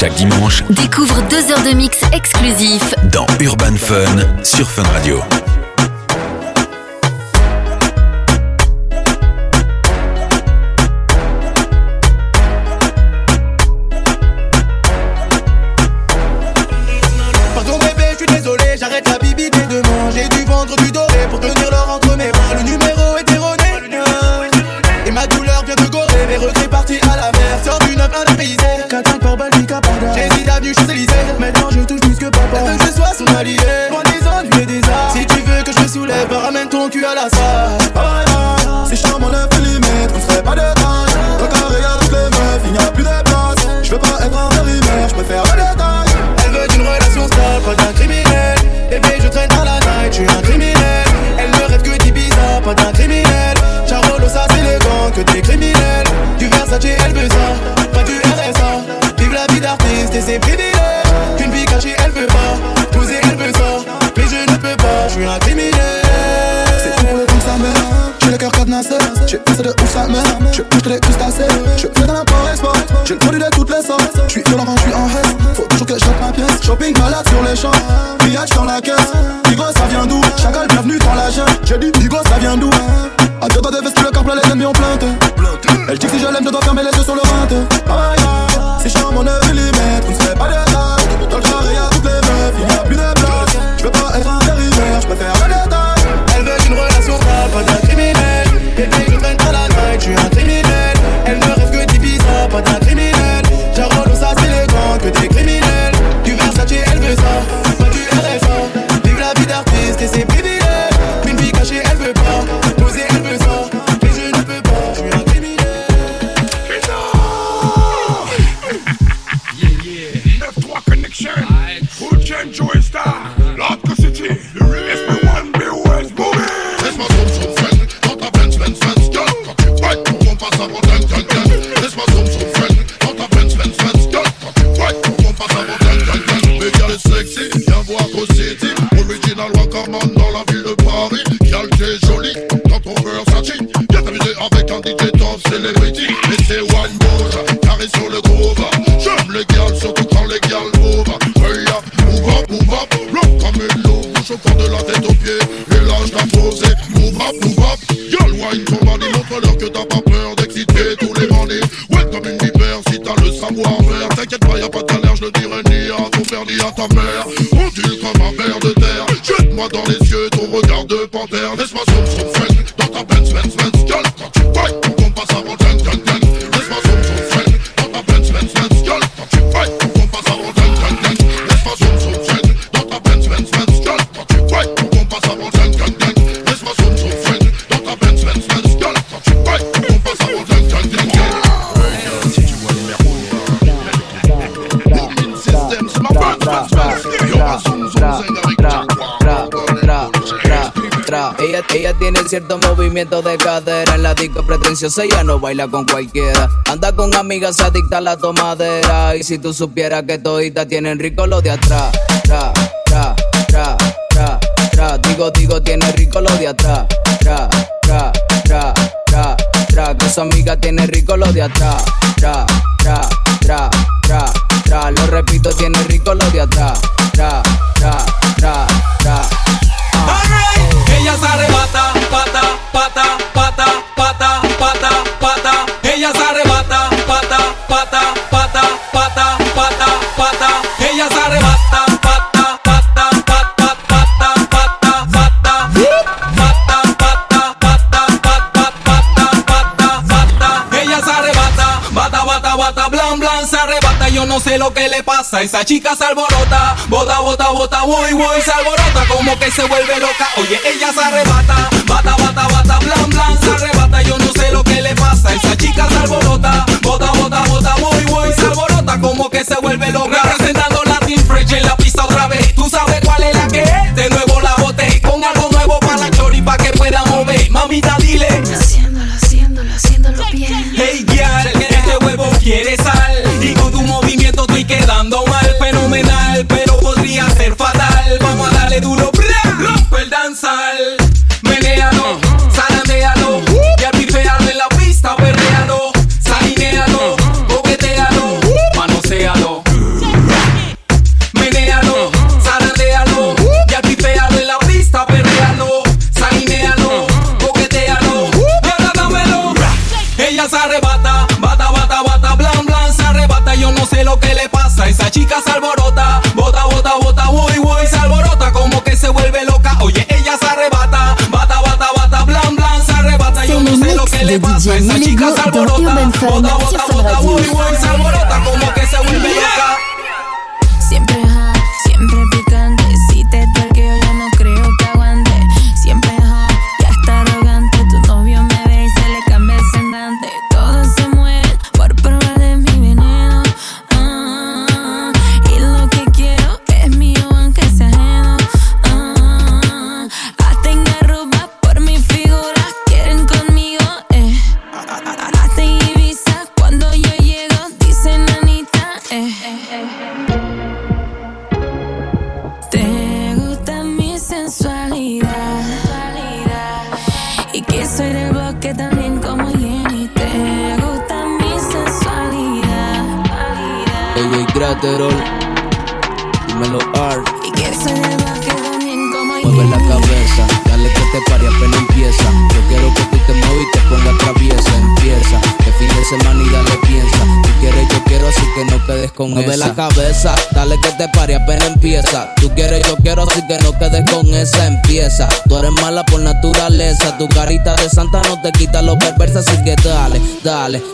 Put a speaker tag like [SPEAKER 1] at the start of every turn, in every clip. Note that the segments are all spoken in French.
[SPEAKER 1] Chaque dimanche,
[SPEAKER 2] découvre deux heures de mix exclusifs
[SPEAKER 1] dans Urban Fun sur Fun Radio.
[SPEAKER 3] tu la salle
[SPEAKER 4] ella no baila con cualquiera. Anda con amigas adicta a la tomadera. Y si tú supieras que toditas tienen rico lo de atrás. Tra, tra, tra, tra, tra. Digo, digo, tiene rico lo de atrás. Tra, tra, tra, tra, tra. Que su amiga tiene rico lo de atrás. Tra, tra, tra, tra, tra. Lo repito, tiene rico lo de atrás. Tra, tra, tra.
[SPEAKER 5] sé lo que le pasa, esa chica se alborota, bota, bota, bota, voy, voy, se alborota, como que se vuelve loca, oye, ella se arrebata, bata, bata, bata, blan, blan, se arrebata, yo no sé lo que le pasa, esa chica se alborota, bota, bota, bota, voy, voy, se alborota, como que se vuelve loca, representando Latin Fresh en la pista de
[SPEAKER 6] DJ Miligo dans Urban
[SPEAKER 4] Fun sur Radio.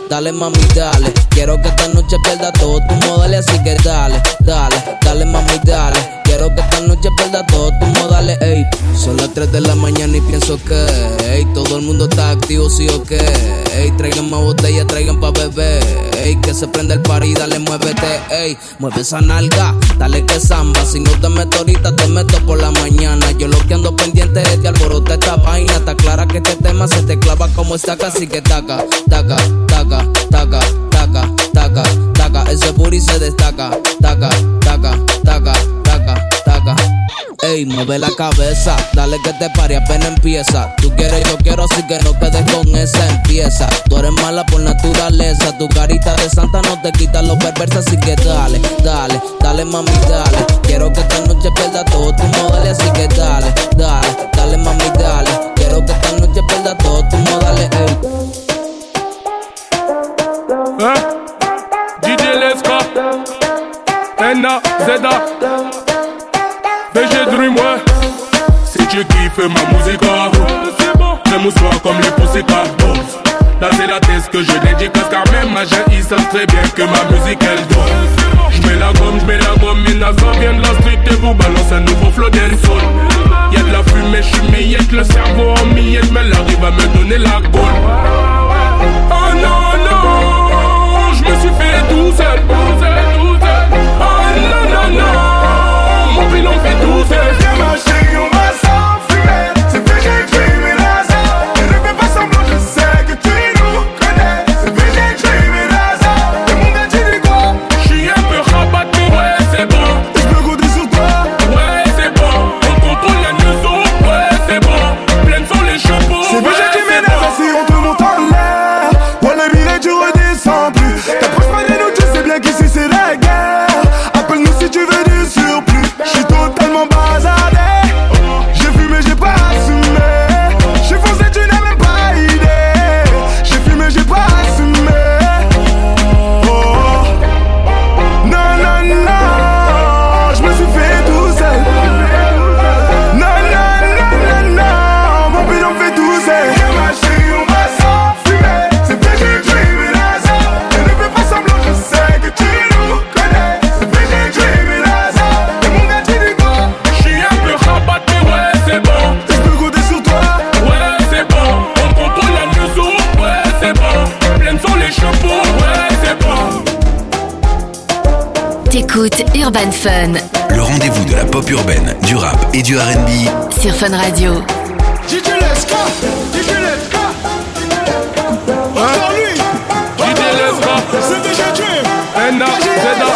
[SPEAKER 4] Dale, mami, dale. Quiero que esta noche pierda todo tu modales. Así que dale, dale, 3 de la mañana y pienso que, ey, todo el mundo está activo, sí o qué. Ey, traigan más botellas, traigan pa' beber. Ey, que se prende el party, dale, muévete, ey. Mueve esa nalga, dale que samba. Si no te meto ahorita, te meto por la mañana. Yo lo que ando pendiente es de alborotar esta vaina. Está clara que este tema se te clava como estaca, así que taca, taca, taca, taca, taca, taca, taca. Ese booty se destaca, taca, taca, taca, Ey, mueve la cabeza, dale que te pare apenas empieza. Tú quieres, yo quiero, así que no quedes con esa empieza. Tú eres mala por naturaleza, tu carita de santa no te quita lo perversa, así que dale, dale, dale mami, dale. Quiero que esta noche pierda todo tu modales, así que dale, dale, dale mami, dale. Quiero que esta noche pierda todo tu modales, ey.
[SPEAKER 7] Hein DJ Leska Enda Zeda VG Dream ouais Si tu kiffes ma musique Fais-moi comme les Pussycat Dolls Là c'est la thèse que je dédicace Car même ma ils savent très bien que ma musique elle donne J'mets la gomme, j'mets la gomme Minaza vient de la street et vous balance un nouveau flow dancehall Y'a de la fumée, j'suis millette Le cerveau en miettes Mais elle arrive à me donner la gaule Oh non, non, je me suis fait tout seul. Oh non, non, non,
[SPEAKER 8] yourself. Urban Fun
[SPEAKER 1] Le rendez-vous de la pop urbaine, du rap et du RB.
[SPEAKER 8] sur Fun Radio.
[SPEAKER 9] DJ Leska, DJ Leska. Encore lui,
[SPEAKER 7] DJ Leska.
[SPEAKER 9] c'est VG Dream.
[SPEAKER 7] Enda, Zeda.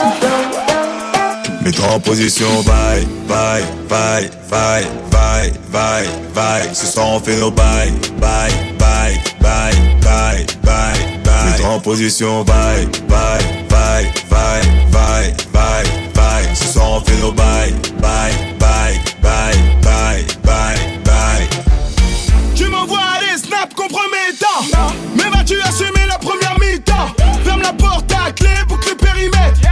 [SPEAKER 10] Mets-toi en position, bye, bye, bye, bye, bye, bye, bye. Ce soir on fait nos bye, bye, bye, bye, bye, bye, bye. Mets-toi en position, bye, bye, bye, bye, bye, bye, bye, bye, bye, bye, bye, bye.
[SPEAKER 9] Tu m'envoies des snaps compromettants. Mais vas-tu assumer la première mi-temps? Ferme la porte à clé, boucle le périmètre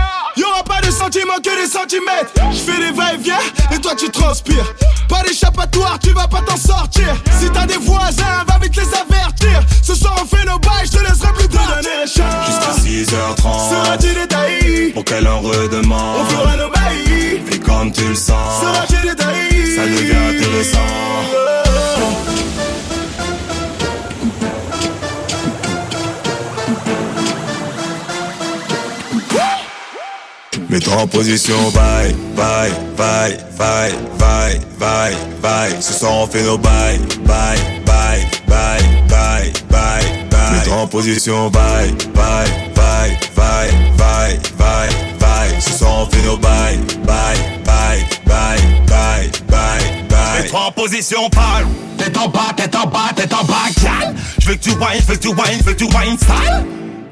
[SPEAKER 9] des sentiments que des centimètres. Je fais des va-et-vient et toi tu transpires. Pas d'échappatoire, tu vas pas t'en sortir. Si t'as des voisins, va vite les avertir. Ce soir on fait
[SPEAKER 11] nos
[SPEAKER 9] bails, je te laisserai plus tard. Jusqu'à 6h30. Sera-tu détaillé
[SPEAKER 11] Pour qu'elle en redemande.
[SPEAKER 9] On fera nos bails.
[SPEAKER 11] Fais comme tu le sens.
[SPEAKER 9] Sera-tu détaillé
[SPEAKER 11] Ça devient intéressant. Oh. Mets-toi en position, bye, bye, bye, bye, bye, bye, bye. Ce soir on fait nos bye, bye, bye, bye, bye, bye, bye. Mets-toi en position, bye, bye, bye, bye, bye, bye, bye. Ce soir on fait nos bye, bye, bye, bye, bye, bye, bye.
[SPEAKER 12] Mets-toi en position, parle. Tête en bas, tête en bas, tête en bas, gal. Je veux que tu whines, je veux que tu whines, je veux que tu whines style.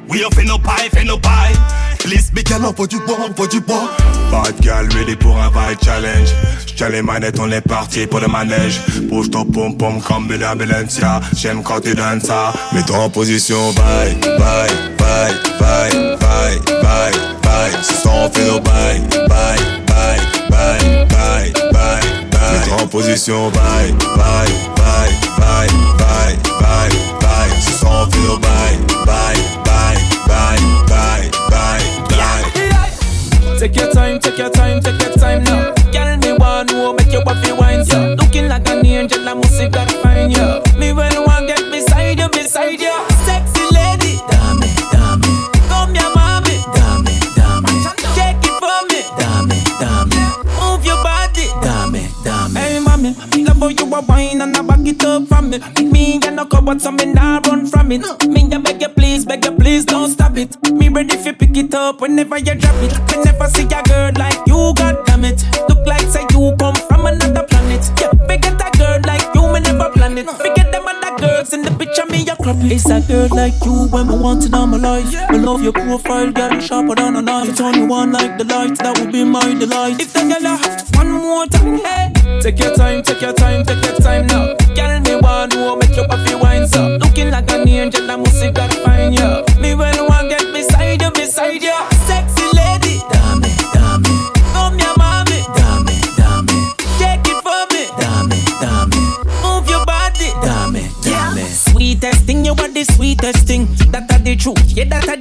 [SPEAKER 12] Oui, on fait nos bails, fait nos bails. Please, gal, on faut du bois, faut du bois.
[SPEAKER 11] Bad gal, ready pour un vibe challenge. J'tiens les manettes, on est parti pour le manège. Bouge ton pom pom comme Bella Balencia. J'aime quand tu donnes ça. Mets-toi en position, bye, bye, bye, bye, bye, bye, bye. On fait nos bye, bye, bye, bye, bye, bye, bye. Mets-toi en position, bye, bye, bye, bye, bye, bye, bye. On fait bye, bye, bye,
[SPEAKER 13] Take your time, take your time, take your time now. Girl, me want to make you happy wine, so Looking like an angel, I must see God find you. Me when I want get beside you, beside you. Sexy lady, dame, dame. Come here, mommy, dame, dame. Shake it for me, dame, dame. Move your body, dame, dame. Hey, mommy, love how you a wine and I back it up from me. Me and no cupboard, so me nah run from it. Me ya beg you please, beg you please, don't stop ready if you pick it up whenever you drop it. Me never see a girl like you, god damn it. Look like say you come from another planet. Yeah, forget a girl like you, me never plan it. Forget them other girls in the picture, me a crop it. It's a girl like you when me want it all my life. I love your profile, girl, sharper than a knife. It's only one like the light, that would be my delight. If the girl one more time, hey. Take your time, take your time, take your time now. Girl, me want to make you happy wine so. Looking like an angel, I must see God find you. Truth, yeah, that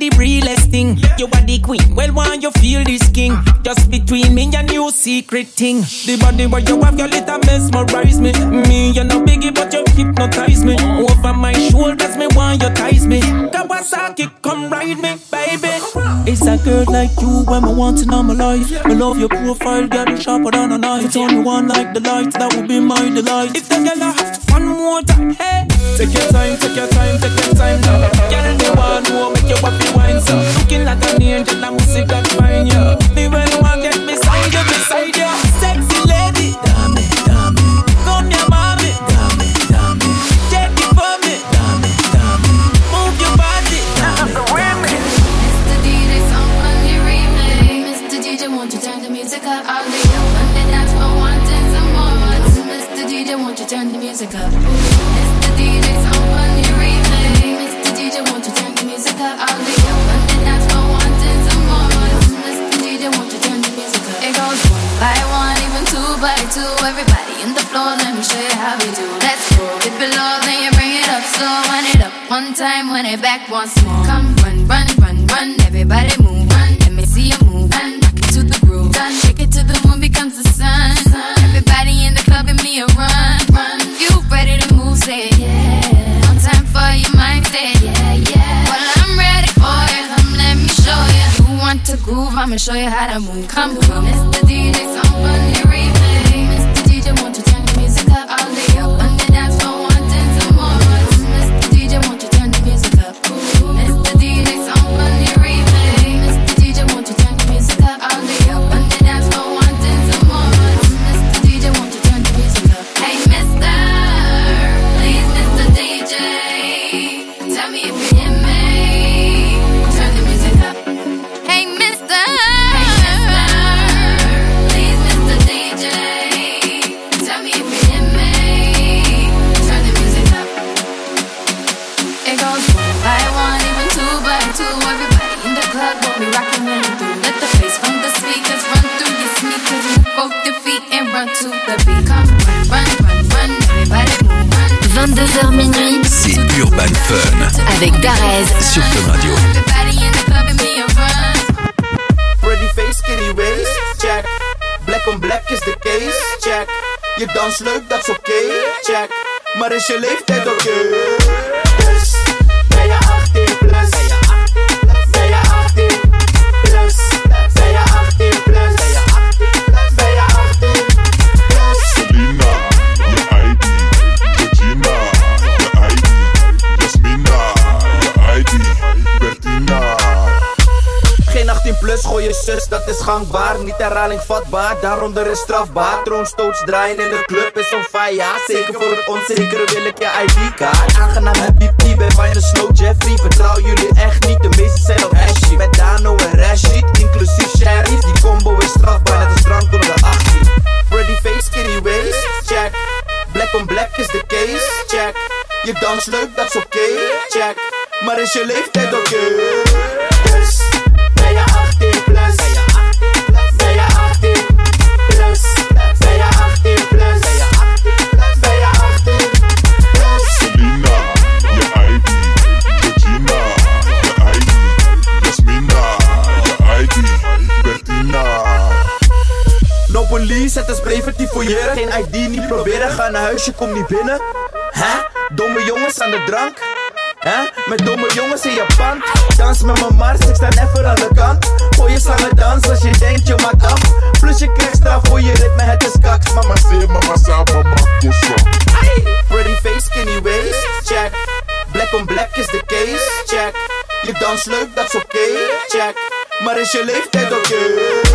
[SPEAKER 13] realest thing. You are the queen, well, why you feel this king? Just between me and you, secret thing. The body where you have, your little mesmerize me. Me, you're no biggie, but you hypnotize me. Over my shoulders, me want you ties me. Kawasaki, come ride me, baby. It's a girl like you when I want to know my life. I love your profile, girl, sharper than a knife. It's only one like the light, that would be my delight. If the girl a hot, one more time, hey. Take your time, take your time, take your time now. Girl, me want to make you happy wine so. Looking like an angel, I must see God find you. Me when I want get beside you, beside you. Sexy lady, dame, dame. Come here, mommy, dame, dame. Shake it for me, dame, dame. Move your body, dame, dame.
[SPEAKER 14] Mr. DJ, someone you remix. Mr. DJ, won't you turn the music up? I'll be up on the dance floor wanting some more. Mr. DJ, won't you turn the music up? Time, when it back once more. Come run, run, run, run. Everybody move, run. Let me see you move, run. Rock it to the groove, done. Shake it to the moon becomes the sun. Everybody in the club give me a run, run. You ready to move? Say yeah. One time for your mind, say yeah, yeah. Well, I'm ready for you. Come, let me show you. You want to groove? I'ma show you how to move. Come, come, Mr. DJ, you replay.
[SPEAKER 15] Is je leeftijd oké? Dus, ben je 18 plus? Ben je 18 plus? Ben je 18 plus? Ben je 18 plus?
[SPEAKER 10] Selena, je ID. Regina, je ID. Jasmina, je ID. Bertina.
[SPEAKER 15] Geen 18 plus, gooi je zus, dat is gangbaar. Niet herhaling vatbaar, daaronder is strafbaar. Troonstoots draaien in de club is on fire. Zeker voor het onzekere wil ik je ID-kaart. Aangenaam happy P, van je Snow Jeffrey. Vertrouw jullie echt niet, de meeste zijn op Ashy. Met Dano en Rashid, inclusief Sheriff. Die combo is strafbaar, net als drank onder de 18. Pretty face, skinny waist, check. Black on black is de case, check. Je dans leuk, dat is oké, check. Maar is je leeftijd oké? Het is preventief fouilleren. Geen ID, niet proberen. Ga naar huis, je komt niet binnen. Hè? Domme jongens aan de drank. Hè? Met domme jongens in je pand. Dans met mijn mars, ik sta even aan de kant. Gooi je slangen dans als je denkt je maakt af. Plus je krijgt straf voor je ritme, het is kaks. Mama say, mama sa, mama kosa. Pretty face, skinny waist, check. Black on black is the case, check. Je dans leuk, dat is oké, check. Maar is je leeftijd oké?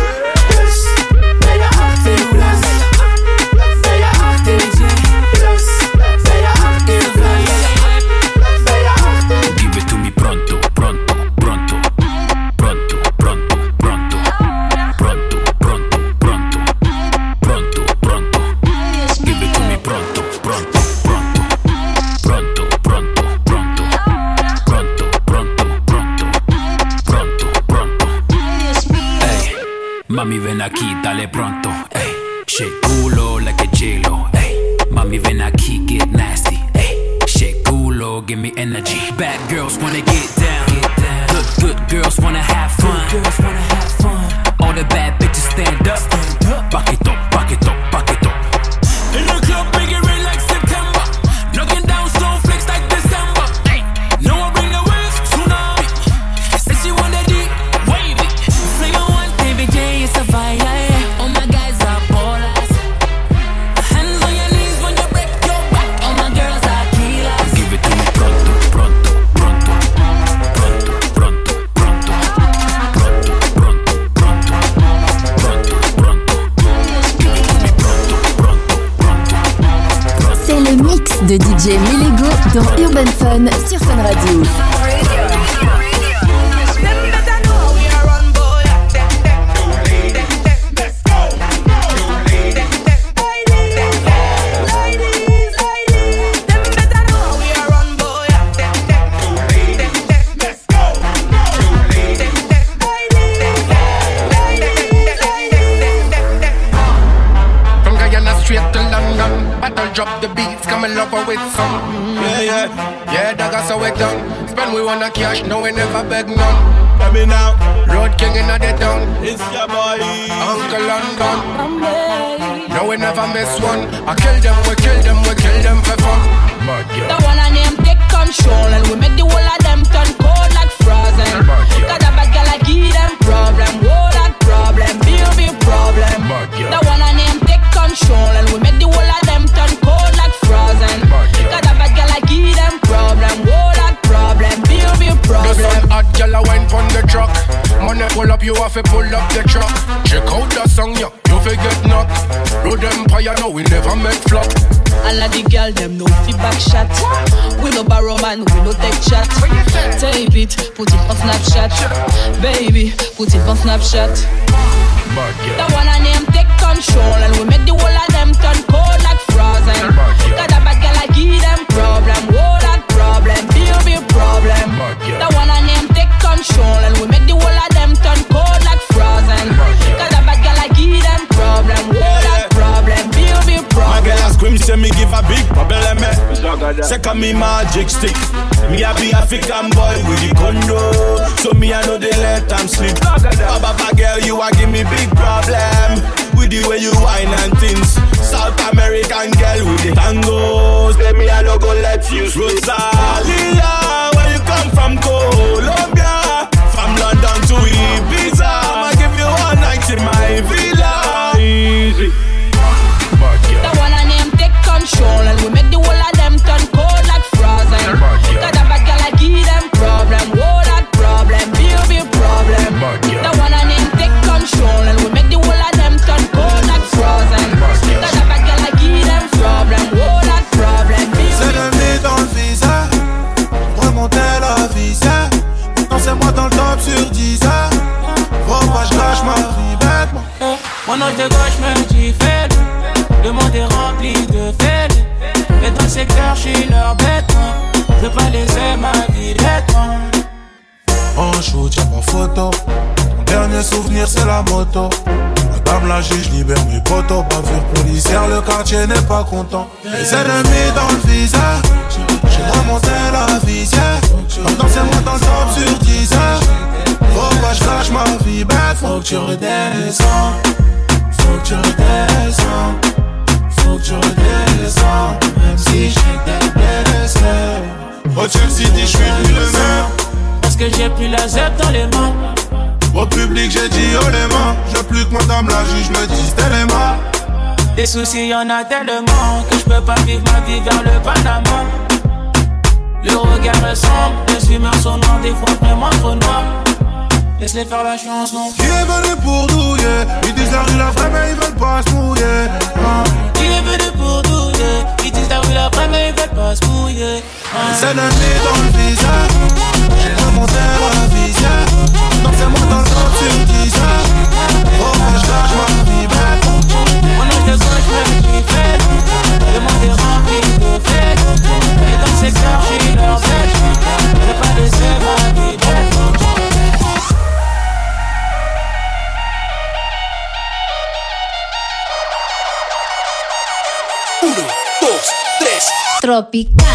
[SPEAKER 16] Aquí, dale pronto. Ey, shake culo like a J-Lo. Ey, mami ven aquí, get nasty. Ey, shake culo, give me energy. Bad girls wanna get down. Good, good girls wanna have fun. All the bad bitches stand up. Back it up, back it up, back it up. In the club,
[SPEAKER 2] mix de DJ Melego dans Urban Fun sur Fun Radio.
[SPEAKER 17] Beats, come and love her with some. Yeah, yeah. Yeah, that got so we done. Spend we wanna cash, no we never beg none. Let me now. Road king in the town. It's your boy. Uncle London. No we never miss one. I kill them, we kill them, we kill them for fun.
[SPEAKER 18] The one and them take control and we make the whole of them turn cold like frozen. Got a bad girl, I give them problem. Whoa, that problem, big big problem. The one and them take control and we make the whole of them turn like. Got a bad girl, I give them problem. Whoa, that problem, big
[SPEAKER 17] The
[SPEAKER 18] problem.
[SPEAKER 17] sun hot girl I wine from the truck Money pull up you have to pull up the truck Check out the song yeah, you fi get knocked Road Empire no we never make flop
[SPEAKER 18] All of the girl them no feedback shot. We no borrow man, we no take chat. Tape it, put it on Snapchat. Baby, put it on Snapchat. The one and them take control and we make the whole of them turn cold like frozen. Give them problem. Whoa, that problem, big big problem. The one and them take control and we make the whole of them turn cold like frozen. Got a bad girl I give them problem. Whoa, that problem, big big
[SPEAKER 19] My girl a scream, say me give a big problem, eh. Second me magic stick. Me a be African boy with the condo, so me I know they let them sleep. Baba, baba girl, you a give me big problem with the way you whine and things. South American girl with the tangos. Let me, I no go let you. Rosalia, where you come from, Colombia? From London to Ibiza, I'ma give you one night in my villa. Easy.
[SPEAKER 20] The one I name take control and we
[SPEAKER 13] de gauche me dit faible Le monde est rempli de faibles Et dans le secteur je suis leur bête. Je veux pas laisser ma vie d'être
[SPEAKER 21] En shoot, y'a ma photo. Ton dernier souvenir, c'est la moto. Madame la juge libère mes potos. Bavure policière, le quartier n'est pas content. Les ennemis dans le visage. J'ai remonté la visière. Maintenant, c'est moi dans le top sur 10 heures. Faut pas je ma vie bête. Faut que tu redescends. Faut que tu redescends. Faut que tu redescends. Même si j'étais blessé. Roger City, je suis plus le maire.
[SPEAKER 13] Parce que j'ai plus la zep dans les mains
[SPEAKER 21] Au public j'ai dit oh les mains Je plus que madame la juge me dise t'es les mains
[SPEAKER 13] Des soucis y'en a tellement Que je peux pas vivre ma vie vers le Panama Le regard me semble Les fumeurs sont noirs Des fois vraiment trop noirs Laisse-les faire la chanson
[SPEAKER 21] Qui est venu pour douiller Ils disent
[SPEAKER 22] Tropical.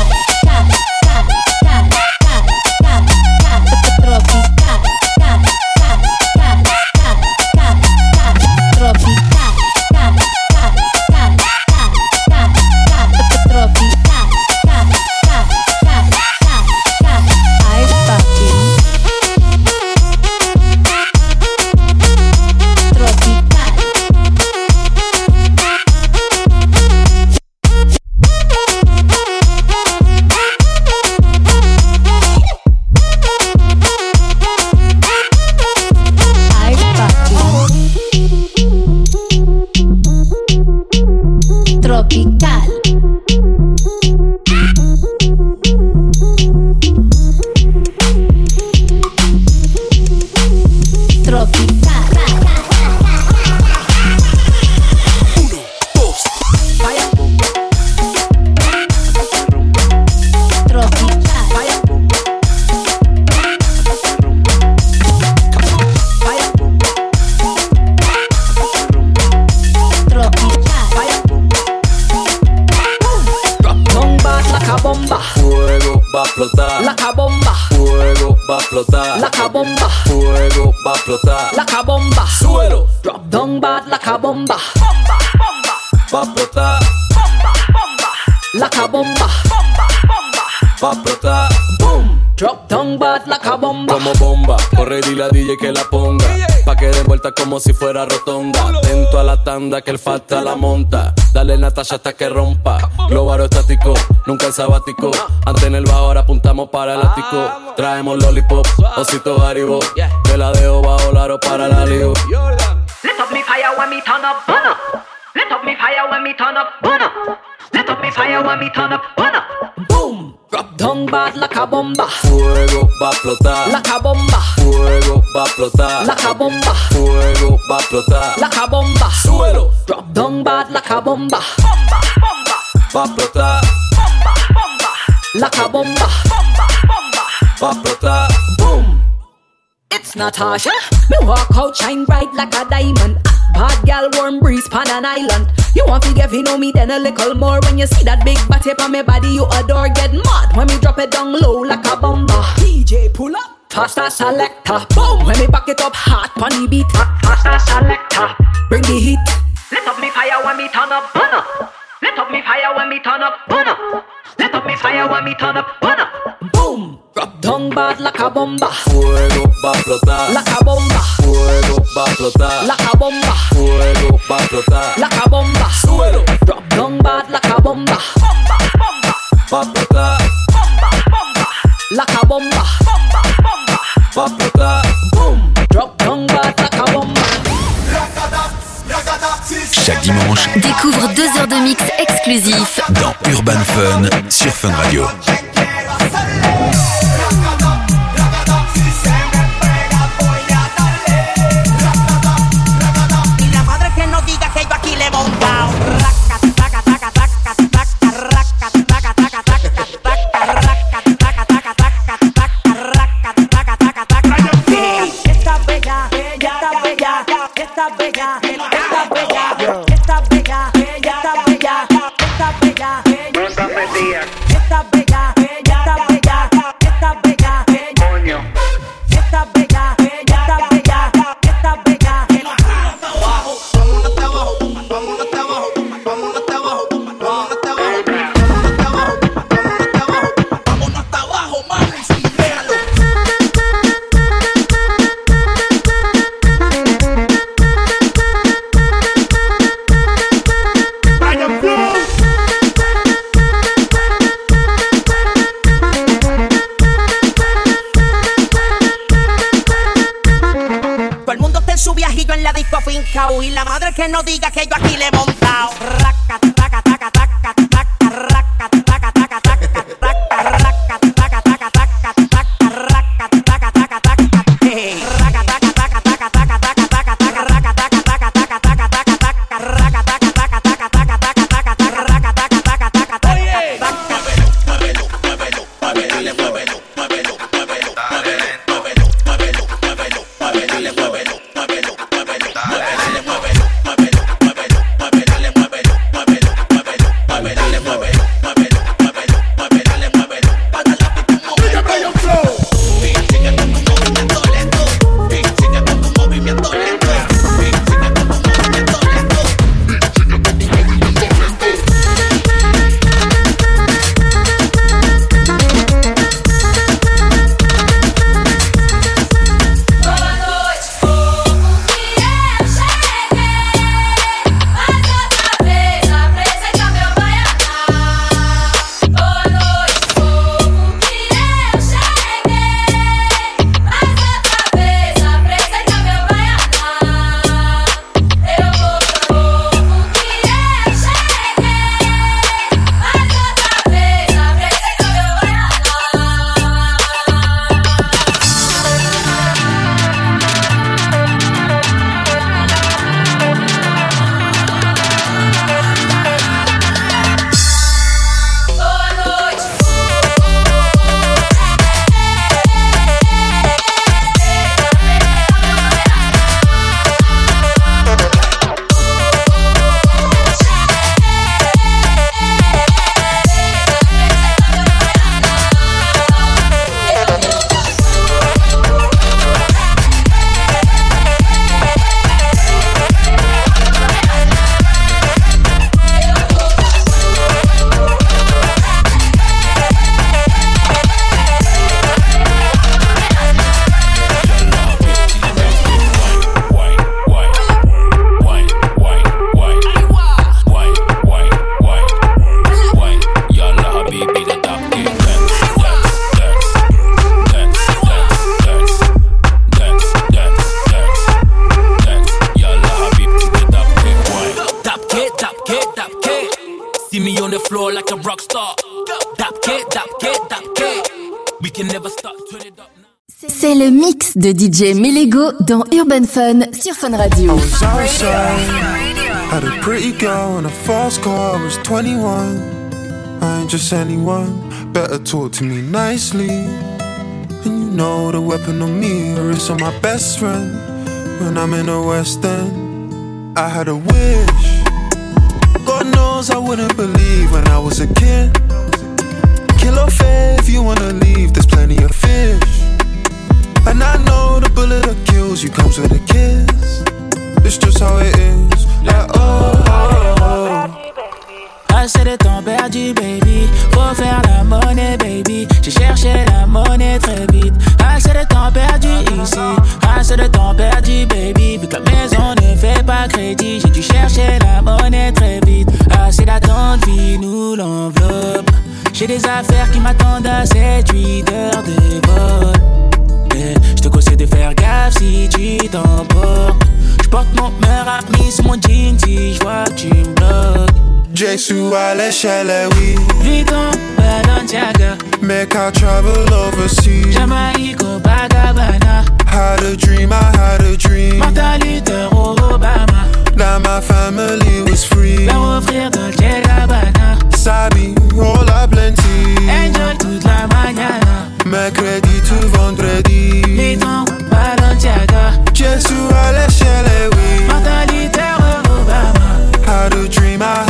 [SPEAKER 5] va a explotar.
[SPEAKER 20] La cabomba.
[SPEAKER 5] Fuego va a explotar.
[SPEAKER 20] La cabomba.
[SPEAKER 5] Fuego va a explotar.
[SPEAKER 20] La cabomba.
[SPEAKER 5] Suelo.
[SPEAKER 20] Drop down bad la cabomba. Bomba, bomba.
[SPEAKER 5] Va a explotar.
[SPEAKER 20] Bomba, bomba. La cabomba. Bomba, bomba.
[SPEAKER 5] Va a explotar.
[SPEAKER 20] Drop down bad like a bomba.
[SPEAKER 5] Como bomba, corre y la DJ que la ponga. Pa' que den vuelta como si fuera rotonda. Atento a la tanda que el falta la monta. Dale Natasha hasta que rompa. Globaro estático, nunca en sabático. Antes en el bajo, ahora apuntamos para el ático. Traemos lollipop, osito haribo. Te la dejo bajo laro para la ligo.
[SPEAKER 20] Let up me fire when me turn up, burn up. Let up me fire when me turn up, burn up. Let up me fire when me turn up, burn up. Drop down bad like a bomba,
[SPEAKER 5] Fuego va a explotar.
[SPEAKER 20] like a bomba,
[SPEAKER 5] Fuego va a explotar.
[SPEAKER 20] like a bomba,
[SPEAKER 5] Fuego va a explotar.
[SPEAKER 20] like a bomba.
[SPEAKER 5] Suelo
[SPEAKER 20] Drop down bad like a bomba,
[SPEAKER 5] va a explotar.
[SPEAKER 20] like a bomba.
[SPEAKER 5] Va a explotar.
[SPEAKER 20] Boom. It's Natasha. Me walk out shine bright like a diamond. Bad gal warm breeze pan an island. You want to get you know me then a little more when you see that big body on my body you adore get mad when me drop it down low like a bomba. DJ pull up. Faster selector, boom. When me back it up hot pon the beat. Faster selector, bring the heat. Let up me fire when me turn up, burn up. Let
[SPEAKER 23] Let up me fire when me turn up, burn up. Let up me fire when me turn up, burn up. Boom.
[SPEAKER 20] Drop down bad like a bomba.
[SPEAKER 5] Fuego va a explotar.
[SPEAKER 20] Like a bomba.
[SPEAKER 5] Fuego va a explotar.
[SPEAKER 20] Like a bomba.
[SPEAKER 5] Fuego va a explotar.
[SPEAKER 20] Like a bomba.
[SPEAKER 5] Súbelo.
[SPEAKER 20] Drop down bad like a bomba.
[SPEAKER 23] Bomba, bomba.
[SPEAKER 5] Va a explotar.
[SPEAKER 23] Bomba, bomba.
[SPEAKER 20] Like a bomba.
[SPEAKER 23] Bomba, bomba.
[SPEAKER 5] Va a explotar.
[SPEAKER 20] Boom. Drop down bad like a bomba.
[SPEAKER 24] Chaque dimanche,
[SPEAKER 2] Découvre deux heures de mix exclusif
[SPEAKER 24] dans Urban Fun sur Fun Radio.
[SPEAKER 16] Que no diga que yo
[SPEAKER 25] up.
[SPEAKER 2] C'est le mix de DJ Melego dans Urban Fun sur Fun Radio.
[SPEAKER 9] Had a pretty girl and a fast car, I was 21. I ain't just anyone, better talk to me nicely. And you know the weapon on me is on my best friend. When I'm in the West End, I had a wish. God knows I wouldn't believe when I was a kid. Kill fair if you wanna leave, there's plenty of fish. And I know the bullet that kills you comes with a kiss. It's just how it is. Like, oh, oh, oh.
[SPEAKER 13] Assez de temps perdu, baby. Faut faire la monnaie, baby. J'ai cherché la monnaie très vite. Assez de temps perdu ici. Assez de temps perdu, baby. Vu que la maison pas crédit, j'ai dû chercher la monnaie très vite. Assez d'attente, vie nous l'enveloppe. J'ai des affaires qui m'attendent à 7-8 heures de vol. Eh, Je te conseille de faire gaffe si tu t'emportes. Je porte mon meilleur ami sur mon jean si je vois que tu me bloques.
[SPEAKER 9] Jesu à l'échelle, eh oui.
[SPEAKER 13] Vuitton, Balenciaga.
[SPEAKER 9] Make I travel overseas.
[SPEAKER 13] Jamaïque, Copacabana.
[SPEAKER 9] Had a dream, I had a dream.
[SPEAKER 13] Martin Luther, Obama.
[SPEAKER 9] That my family was free.
[SPEAKER 13] Leur offrir Dolce Gabbana.
[SPEAKER 9] Sabi, all a plenty.
[SPEAKER 13] Enjoy toute la mañana.
[SPEAKER 9] Mercredi to vendredi.
[SPEAKER 13] Vuitton, Balenciaga.
[SPEAKER 9] Jesu à l'échelle, oui.
[SPEAKER 13] Luther, Obama.
[SPEAKER 9] Had a dream, I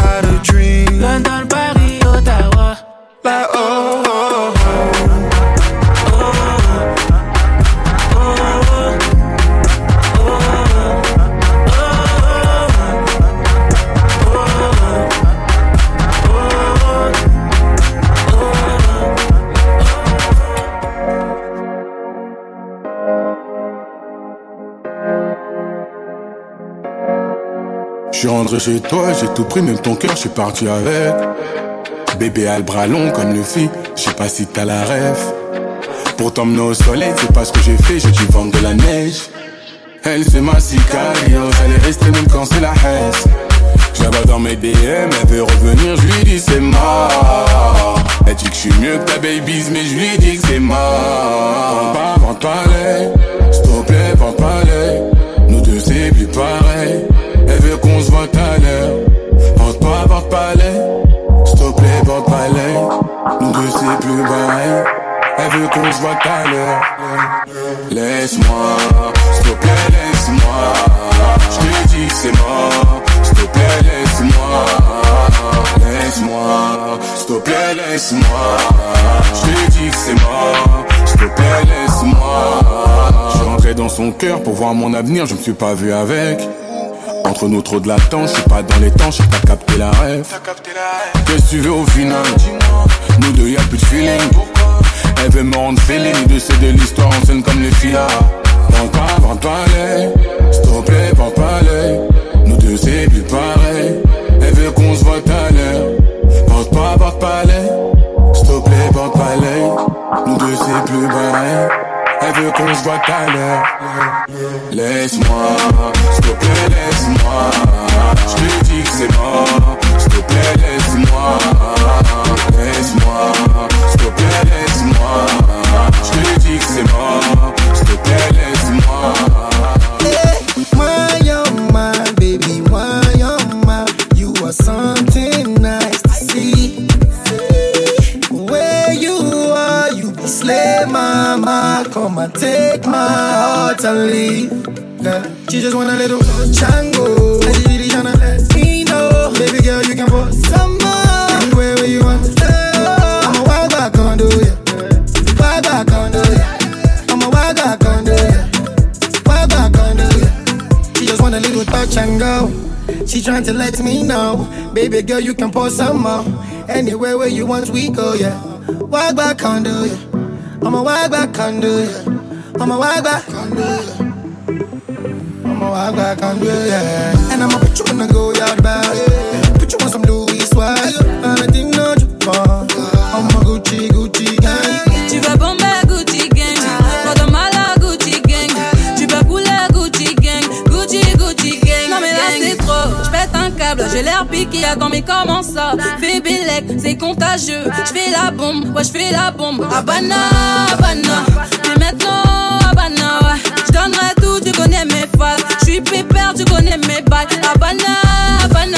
[SPEAKER 26] Chez toi, j'ai tout pris, même ton cœur, je suis parti avec. Bébé a le bras long comme le fit, je sais pas si t'as la rêve. Pour t'emmener au soleil, c'est pas ce que j'ai fait, j'ai dû vendre de la neige. Elle c'est ma sicario, elle est restée même quand c'est la haine. Vois dans mes DM, elle veut revenir, je lui dis c'est mort. Elle dit que je suis mieux que ta babies, mais je lui dis que c'est mort. Vente pas, vente pas l'œil, s'il te plaît, vente pas l'œil. Nous deux c'est plus pareil. Veut qu'on se voit à l'heure. Vente pas, vente pas l'œil, s'il te plaît, vente pas l'œil. Nous deux c'est plus pareil. Elle veut qu'on se voit à l'heure. Laisse-moi, s'il plaît, laisse-moi. Je te dis que c'est mort. S'il te plaît, laisse-moi. Laisse-moi, s'il te plaît, laisse-moi. Je te dis que c'est mort. S'il te plaît, laisse-moi. Je suis rentré dans son cœur pour voir mon avenir, je me suis pas vu avec. Entre nous trop de latence, je suis pas dans les temps, je t'as capté la rêve. Qu'est-ce que tu veux au final? Nous deux y'a plus de feeling. Elle veut me rendre nous deux c'est de l'histoire en scène comme les filas. Vente pas, vente pas l'œil, s'il te plaît, vente pas l'œil. Nous deux c'est plus pareil. Elle veut qu'on se voit à l'heure. Vente pas, vente pas l'œil, s'il te plaît, vente pas l'œil. Nous deux c'est plus pareil. Elle veut qu'on se voit à l'heure. Laisse-moi, s'il te plaît, laisse-moi. Je te dis que c'est mort. S'il te plaît, laisse-moi. Laisse-moi, s'il te plaît, laisse-moi. Je te dis que c'est mort. S'il te plaît, laisse-moi.
[SPEAKER 27] Take my heart and leave yeah. She just want a little chango And she really tryna let me know Baby girl, you can put some more Anywhere where you want I'm a wild back on do ya Wild back on do ya I'm a wild back on do ya Wild back on do ya She just want a little touch and go. She trying to let me know, baby girl, you can pour some more. Anywhere where you want, we go, yeah. Walk back under ya. I'm a walk back under ya. I'm a walk back under ya. I'm a walk back under ya. And I'ma put you in the go yard bag. Put you on some Louis swag. And I think no Japan. I'm a Gucci Gucci gang.
[SPEAKER 14] Tu vas bomber Gucci gang, pas de mal à Gucci gang. Tu vas couler Gucci gang, Gucci Gucci gang. Non mais là c'est trop, je pète un câble, j'ai l'air piqué, attends mais comment ça? Fais Bélec, c'est contagieux, je fais la bombe, ouais je fais la bombe. Habana, Habana, mais maintenant Habana, ouais. Je donnerai tout, tu connais mes phases. Je suis pépère, tu connais mes bails. Habana, Habana,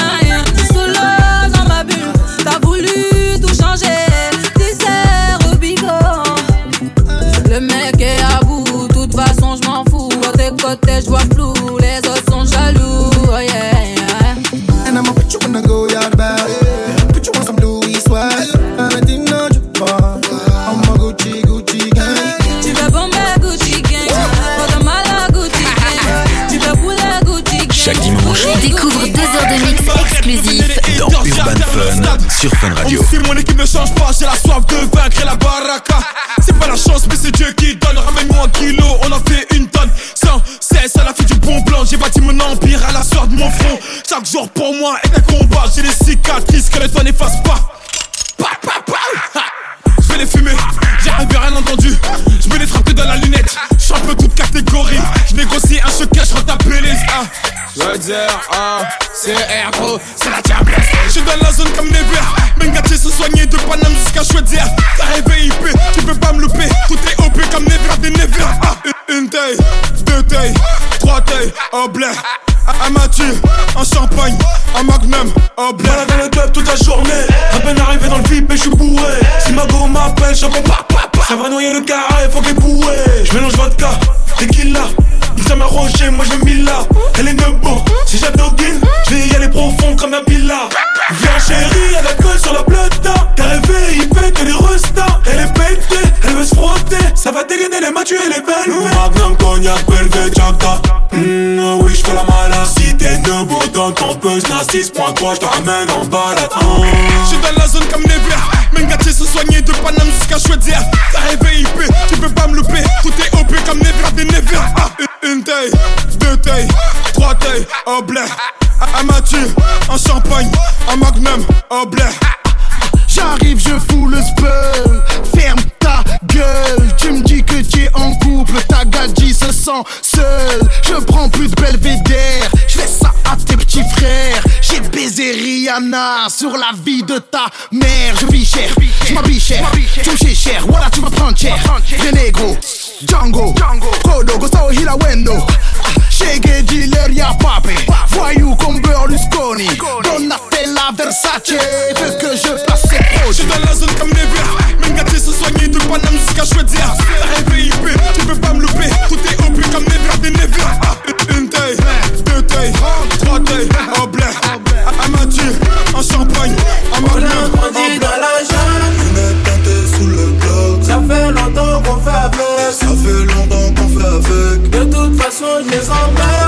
[SPEAKER 28] 6.3, je te ramène en balade.
[SPEAKER 29] Je suis dans la zone comme Nevers. gâté se soigner de Paname jusqu'à Chaudière. T'as rêvé IP, tu peux pas me louper. Tout est OP comme Nevers des Nevers. Ah, une, taille, deux tailles, trois tailles, oh blé. Un ah, Mathieu, un champagne, un magnum, oh blé.
[SPEAKER 27] J'arrive, je fous le spell. Ferme ta gueule. Tu me dis que tu es en couple. Ta gadji se sent Sur la vie de ta mère. Je vis cher, je m'habille cher, tu me cher, voilà tu vas prendre cher. Très négro, Django, Kodo, Gustavo Hilawendo. Shege dealer ya pape, voyou comme Berlusconi. Donatella Versace, ce que je passe ses produits.
[SPEAKER 29] J'suis dans la zone comme Nevers, même gâté se soigner de Paname jusqu'à Chouedia. La RVIP, tu peux pas me louper, tout est OP comme Nevers des Nevers. Une taille, deux tailles, trois tailles campagne. En On a
[SPEAKER 30] grandi dans la jungle.
[SPEAKER 13] Une teintée sous le bloc.
[SPEAKER 30] Ça fait longtemps qu'on fait avec.
[SPEAKER 13] Ça fait longtemps qu'on fait avec.
[SPEAKER 30] De toute façon, je les
[SPEAKER 13] emmène.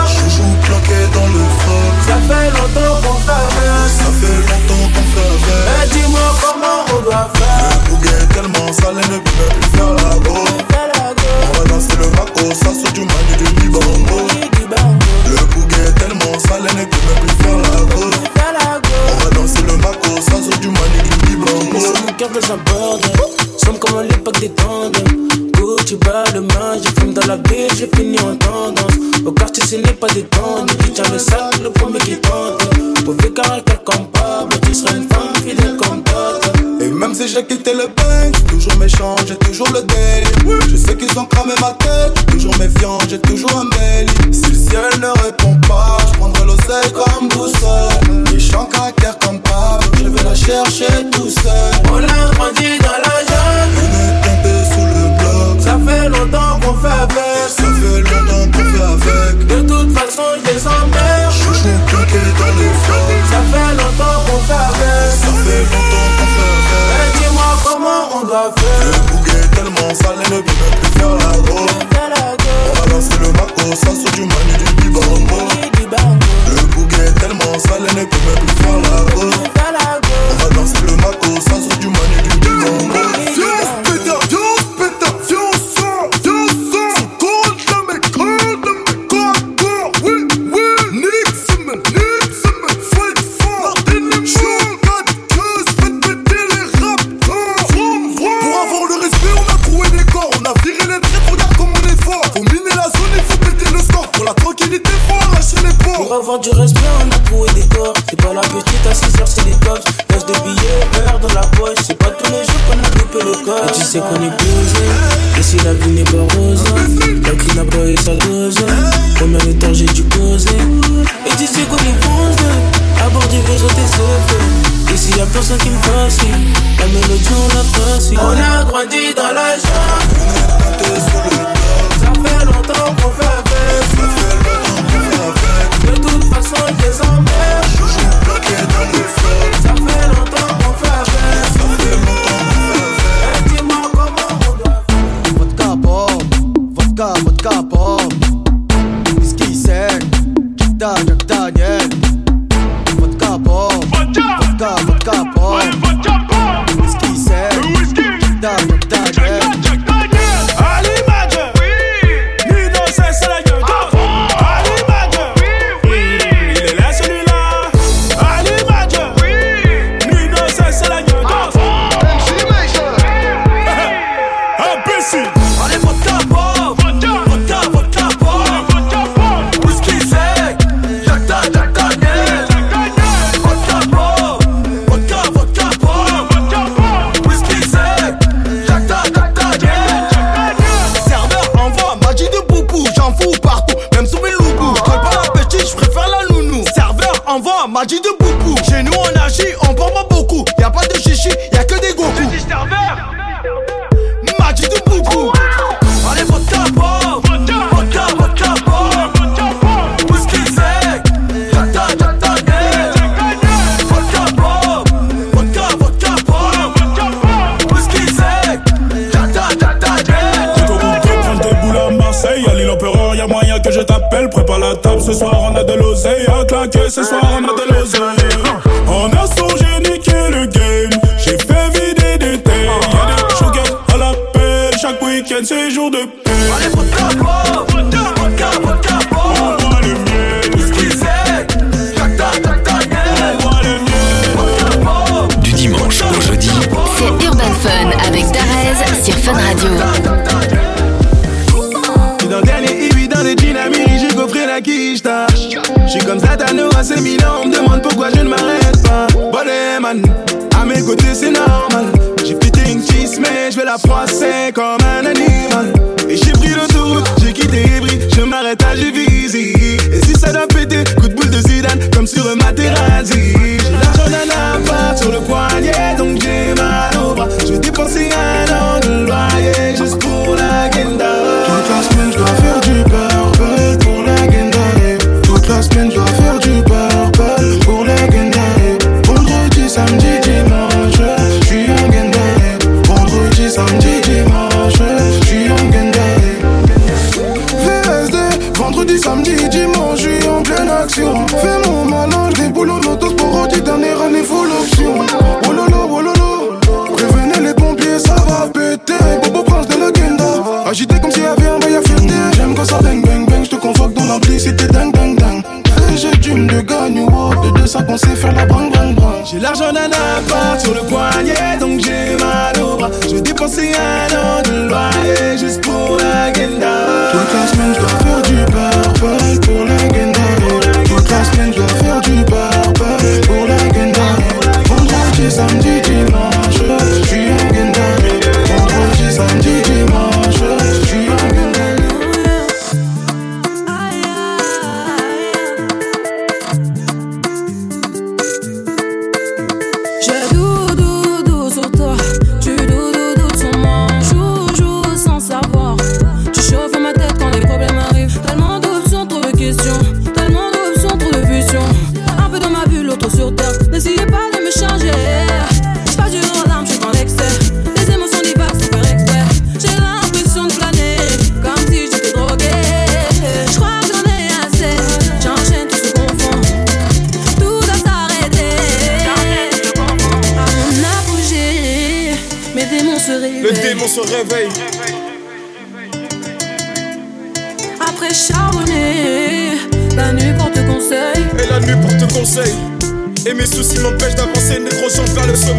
[SPEAKER 13] la
[SPEAKER 30] j'ai fini en tendance. Au quartier, ce n'est pas détendu. Tu tiens le sac, le premier qui tente. Mauvais caractère comme Pablo, tu seras une femme fidèle comme Tata.
[SPEAKER 13] Et même si j'ai quitté le bain, toujours méchant, j'ai toujours le délire. Je sais qu'ils ont cramé ma tête, toujours méfiant, j'ai toujours un délit. Si le ciel ne répond pas, je prendrai l'oseille comme boussole. Méchant caractère comme Pablo, je vais la chercher tout seul.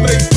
[SPEAKER 29] hombre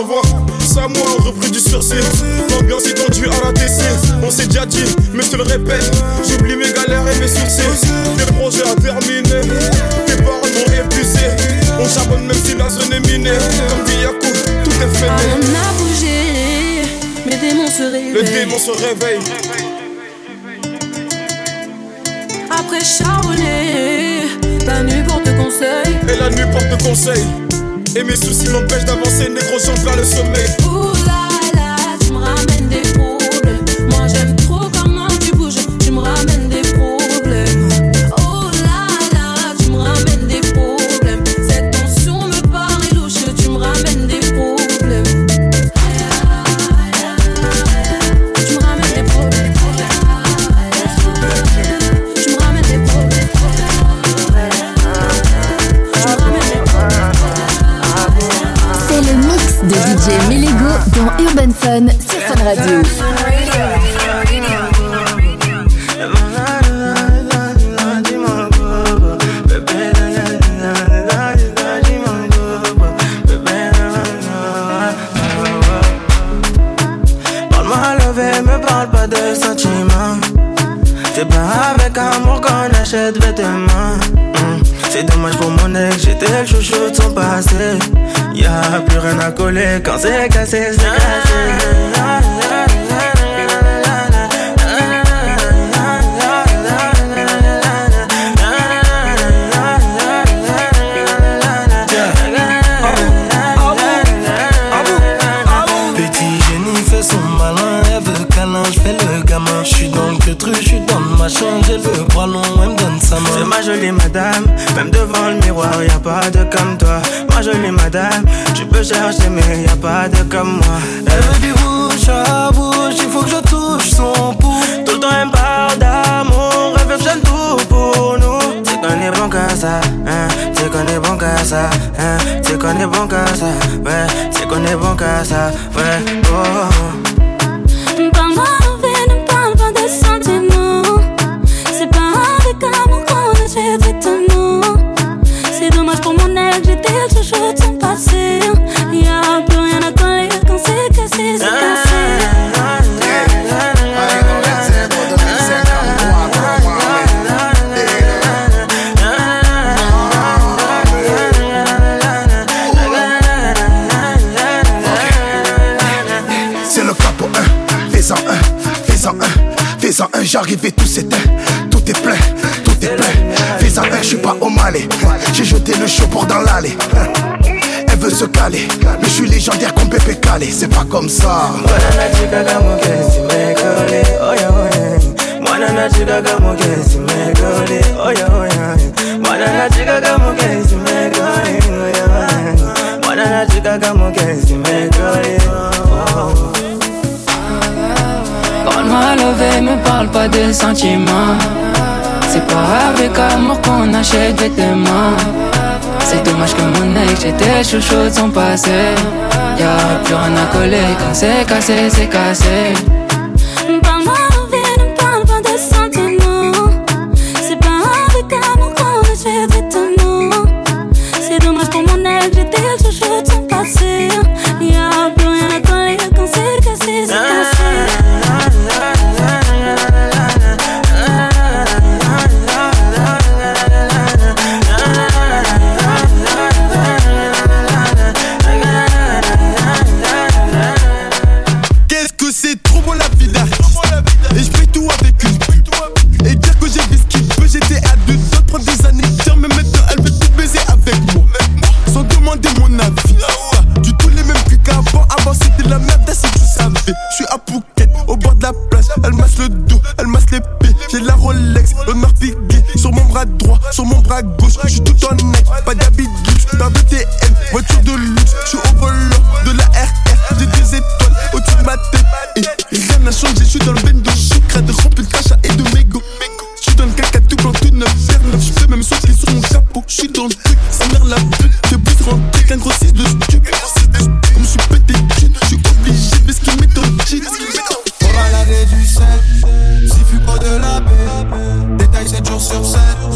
[SPEAKER 29] revoir. Samoa repris du sursis. L'ambiance est tendue à la TC. On s'est déjà dit, mais je te le répète. J'oublie mes galères et mes succès. Tes projets à terminer. Tes paroles m'ont épuisé. On charbonne même si la zone est minée. Comme dit Yaku, tout est
[SPEAKER 6] fait.
[SPEAKER 29] On
[SPEAKER 6] a bougé. Mes démons se réveillent.
[SPEAKER 29] Le démon se réveille.
[SPEAKER 6] Après charbonner, la nuit porte conseil.
[SPEAKER 29] Et la nuit porte conseil. Et mes soucis m'empêchent d'avancer, négro, j'en vers le
[SPEAKER 31] sommet. collé quand c'est cassé, c'est cassé. mais y a pas de comme moi. Elle veut du bouche à bouche, il faut que je touche son pouce. Tout le temps, elle parle d'amour, elle veut que tout pour nous. C'est qu'on est bon qu'à ça, hein. C'est qu'on est bon qu'à ça, hein. C'est qu'on est bon qu'à ça, ouais. C'est qu'on est bon qu'à ça, ouais. Oh.
[SPEAKER 6] pas
[SPEAKER 27] au. J'ai jeté le chapeau dans l'allée. Elle veut se caler, mais je suis légendaire comme Pépé Calé, c'est pas comme ça.
[SPEAKER 31] Quand
[SPEAKER 32] m'a levé, me parle pas de sentiments. C'est pas avec amour qu'on achète des témoins. C'est dommage que mon ex, j'étais chouchou de son passé. Y'a plus rien à coller quand c'est cassé, c'est cassé.
[SPEAKER 6] C'est dommage pour mon ex, chouchou de son.
[SPEAKER 5] upside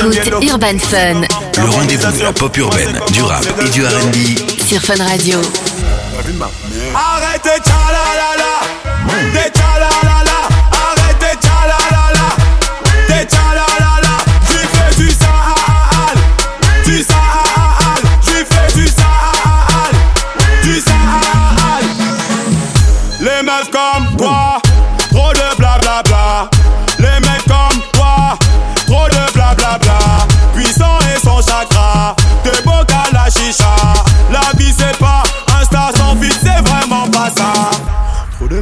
[SPEAKER 2] T'écoutes Urban Fun
[SPEAKER 33] Le rendez-vous de la pop urbaine, du rap et du RB.
[SPEAKER 2] sur Fun Radio.
[SPEAKER 5] Arrête tes tchalalala,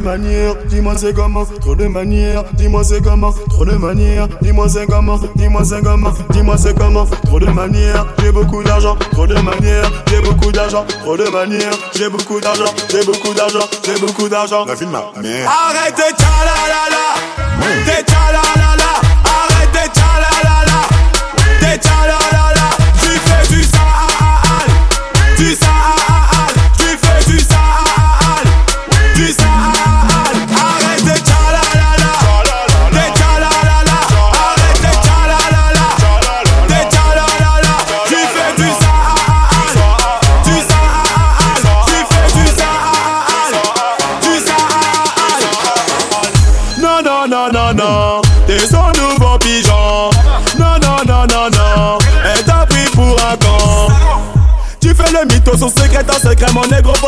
[SPEAKER 1] manières, dis-moi c'est comment Trop de manières, dis-moi c'est comment Trop de manières, dis-moi c'est comment Dis-moi c'est comment, dis-moi c'est comment Trop de manières, j'ai beaucoup d'argent Trop de manières, j'ai beaucoup d'argent Trop de manières, j'ai beaucoup d'argent J'ai beaucoup d'argent, j'ai beaucoup d'argent. La vie de ma mère.
[SPEAKER 5] Arrête tes tchalalala, tes tchalalala, arrête tes tchalalala, tes tchalalala, tu fais du sale, du sale,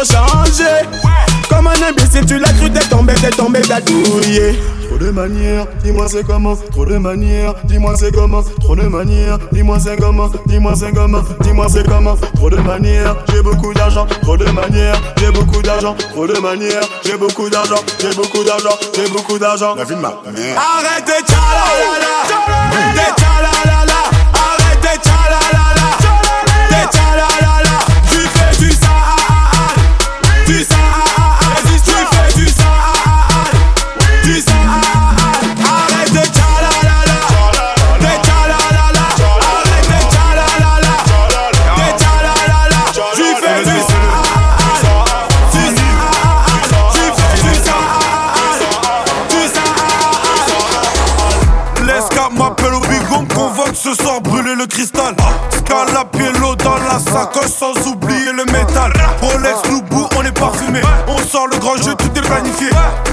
[SPEAKER 1] Faut changer. Comme un imbécile, tu l'as cru, t'es tombé, t'es tombé, t'as douillé Trop de manières, dis-moi c'est comment. Trop de manières, dis-moi c'est comment. Trop de manières, dis-moi c'est comment. Dis-moi c'est comment, dis-moi c'est comment. Trop de manières, j'ai beaucoup d'argent. Trop de manières, j'ai beaucoup d'argent. Trop de manières, j'ai beaucoup d'argent. J'ai beaucoup d'argent, j'ai beaucoup d'argent. La vie de ma mère.
[SPEAKER 5] Arrête tes tchalalala, tes tchalalala, arrête tchalalala, tes tchalalala,
[SPEAKER 29] sacoche sans oublier le métal. Rolex, Loubou, on est parfumé. On sort le grand jeu, tout est planifié.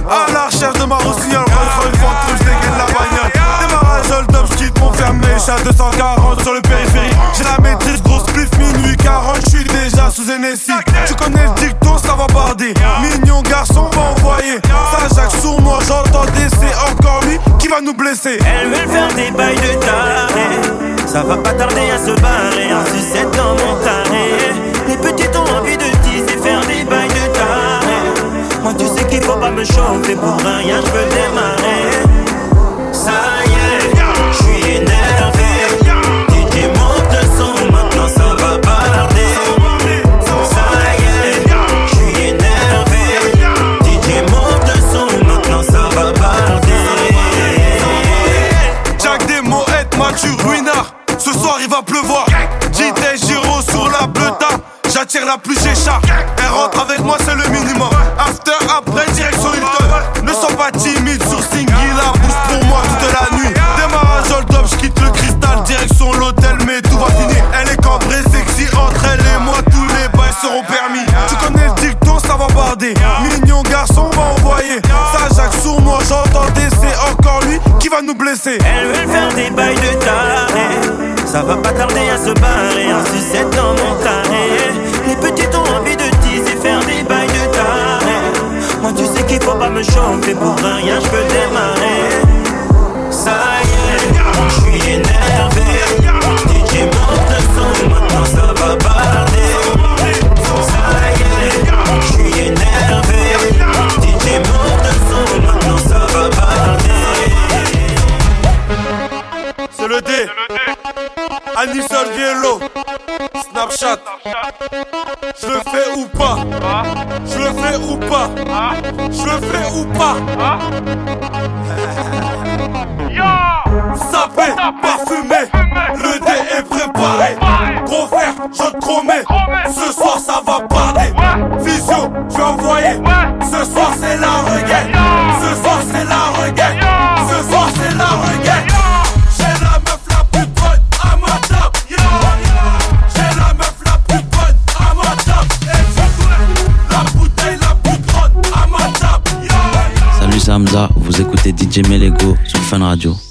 [SPEAKER 29] À la recherche de ma rossignol, Rolls Royce je dégaine la bagnole. Démarrage hold up, mon fermé, chat 240 sur le périphérie. J'ai la maîtrise, grosse spliff, minuit 40, j'suis déjà sous NSI. Tu connais le dicton, ça va barder. Mignon garçon, va envoyer. Ça, Jacques, sourd, moi j'entendais, c'est encore lui qui va nous blesser.
[SPEAKER 31] Elle veut faire des bails de taré Ça va pas tarder à se barrer me Pour rien je veux démarrer Ça y est, je suis énervé DJ monte le son Maintenant ça va balarder Ça y est, je suis énervé DJ monte le son Maintenant ça va balarder
[SPEAKER 29] Jack des moettes, Mathieu Ruinard. Ce soir il va pleuvoir. JT Giro sur la bleuta. J'attire la plus chat. Qui va nous blesser.
[SPEAKER 31] Elle veut faire des bails de taré. Ça va pas tarder à se barrer En sucette dans mon carré. Les petites ont envie de teaser Faire des bails de taré. Moi tu sais qu'il faut pas me chauffer Pour rien je peux
[SPEAKER 34] écoutez DJ Melego sur Fun Radio.